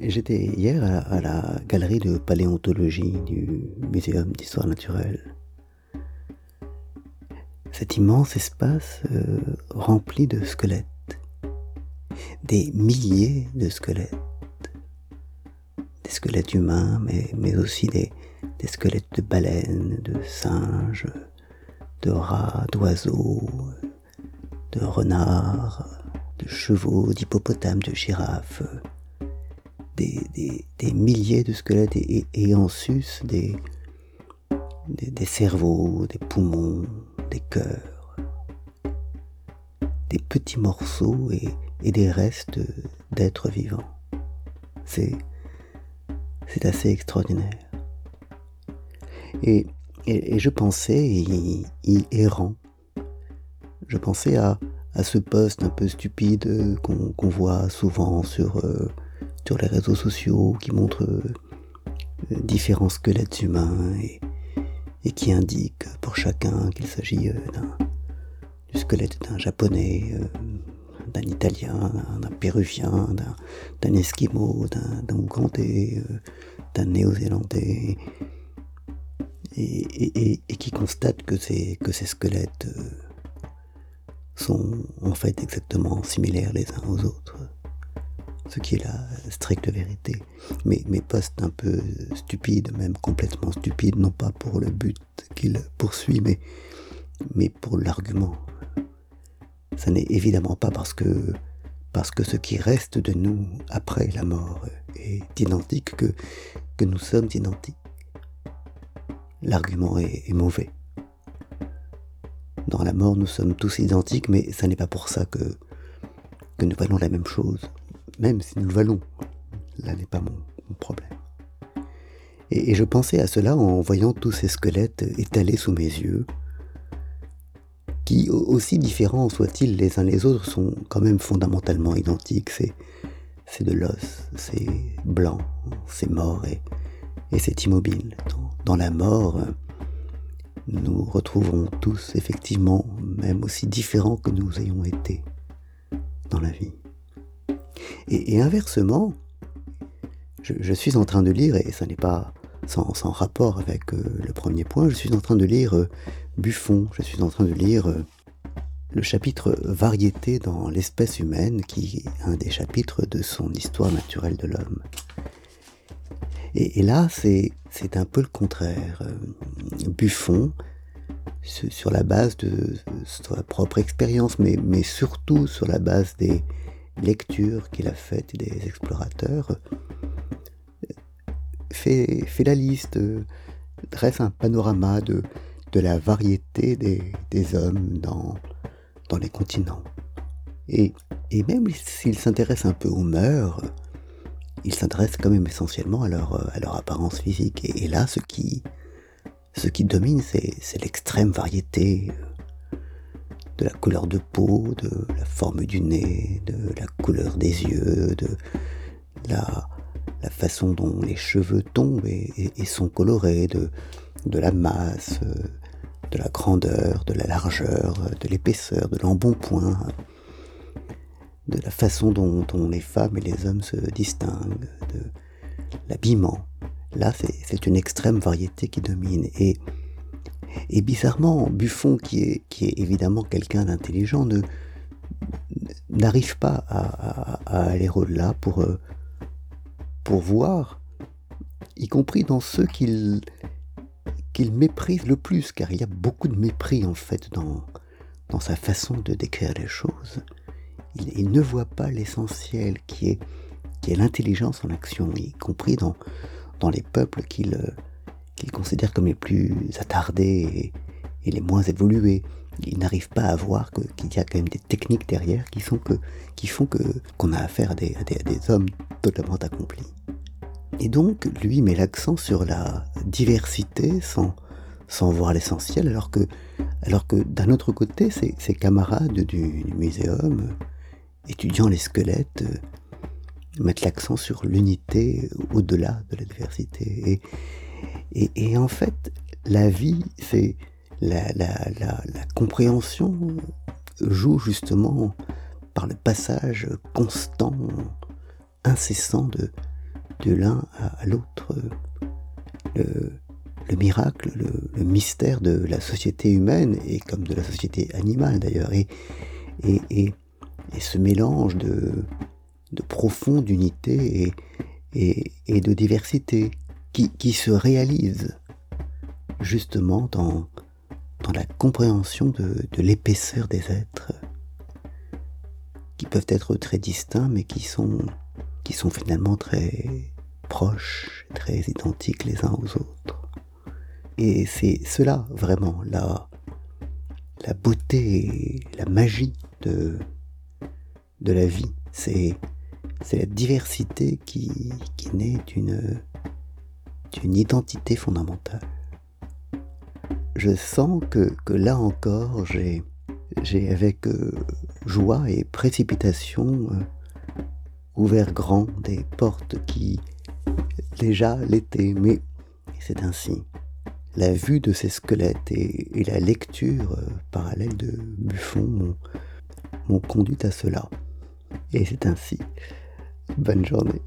J'étais hier à, la galerie de paléontologie du Muséum d'histoire naturelle. Cet immense espace euh, rempli de squelettes, des milliers de squelettes, des squelettes humains, mais, aussi des, des squelettes de baleines, de singes, de rats, d'oiseaux, de renards, de chevaux, d'hippopotames, de girafes des, milliers de squelettes et, en sus des, cerveaux, des poumons, des cœurs, des petits morceaux et, des restes d'êtres vivants. C'est, c'est assez extraordinaire. Et, je pensais, y, errant, je pensais à, à ce poste un peu stupide qu'on, voit souvent sur euh, sur les réseaux sociaux qui montrent euh, différents squelettes humains et, qui indiquent pour chacun qu'il s'agit euh, du squelette d'un japonais, euh, d'un italien, d'un péruvien, d'un esquimau, d'un ougandais, d'un néo-zélandais, et, qui constate que ces squelettes sont en fait exactement similaires les uns aux autres ce qui est la stricte vérité. Mais mes postes un peu stupides, même complètement stupides, non pas pour le but qu'il poursuit, mais, pour l'argument. Ça n'est évidemment pas parce que, parce que ce qui reste de nous après la mort est identique que, nous sommes identiques. L'argument est, est mauvais. Dans la mort, nous sommes tous identiques, mais ça n'est pas pour ça que, que nous valons la même chose même si nous le valons. Là n'est pas mon, problème. Et, je pensais à cela en voyant tous ces squelettes étalés sous mes yeux, qui, aussi différents soient-ils les uns les autres, sont quand même fondamentalement identiques. C'est, de l'os, c'est blanc, c'est mort et, c'est immobile. Dans, la mort, nous retrouvons tous effectivement, même aussi différents que nous ayons été dans la vie. Et, inversement, je, suis en train de lire, et ça n'est pas sans, rapport avec euh, le premier point, je suis en train de lire euh, Buffon, je suis en train de lire euh, le chapitre Variété dans l'espèce humaine, qui est un des chapitres de son histoire naturelle de l'homme. Et, là, c'est un peu le contraire. Buffon, sur la base de sa propre expérience, mais, mais surtout sur la base des, lecture qu'il a faite des explorateurs, fait, fait la liste, dresse un panorama de, de la variété des, des hommes dans, dans les continents. Et, et même s'il s'intéresse un peu aux mœurs, il s'intéresse quand même essentiellement à leur, à leur apparence physique. Et, là, ce qui, ce qui domine, c'est l'extrême variété de la couleur de peau, de la forme du nez, de la couleur des yeux, de la, façon dont les cheveux tombent et, sont colorés, de, de la masse, de la grandeur, de la largeur, de l'épaisseur, de l'embonpoint, de la façon dont, les femmes et les hommes se distinguent, de l'habillement. Là, c'est une extrême variété qui domine. Et et bizarrement, Buffon, qui est, qui est évidemment quelqu'un d'intelligent, n'arrive pas à, aller au-delà pour, euh, pour voir, y compris dans ceux qu'il méprise le plus, car il y a beaucoup de mépris en fait dans, dans sa façon de décrire les choses. Il, ne voit pas l'essentiel qui est, qui est l'intelligence en action, y compris dans, dans les peuples qu'il qu'il considère comme les plus attardés et, les moins évolués. Il n'arrive pas à voir qu'il y a quand même des techniques derrière qui, font que, qu'on a affaire à des, des, hommes totalement accomplis. Et donc, lui met l'accent sur la diversité sans, sans voir l'essentiel, alors que, alors que d'un autre côté, ses, ses camarades du, muséum, étudiant les squelettes, mettent l'accent sur l'unité au-delà de la diversité. Et, et, en fait, la vie, c'est la, compréhension joue justement par le passage constant, incessant de, de l'un à, l'autre. Le, miracle, le, mystère de la société humaine et comme de la société animale d'ailleurs, et, et, ce mélange de, de profonde unité et, et, de diversité qui, se réalise justement dans, dans la compréhension de, de l'épaisseur des êtres qui peuvent être très distincts mais qui sont, qui sont finalement très proches, très identiques les uns aux autres. Et c'est cela vraiment la, la beauté, la magie de, de la vie. C'est, c'est la diversité qui, qui naît d'une, d'une identité fondamentale. Je sens que, là encore, j'ai, j'ai avec euh, joie et précipitation euh, ouvert grand des portes qui déjà l'étaient, mais c'est ainsi. La vue de ces squelettes et, la lecture euh, parallèle de Buffon m'ont conduit à cela. Et c'est ainsi. Bonne journée.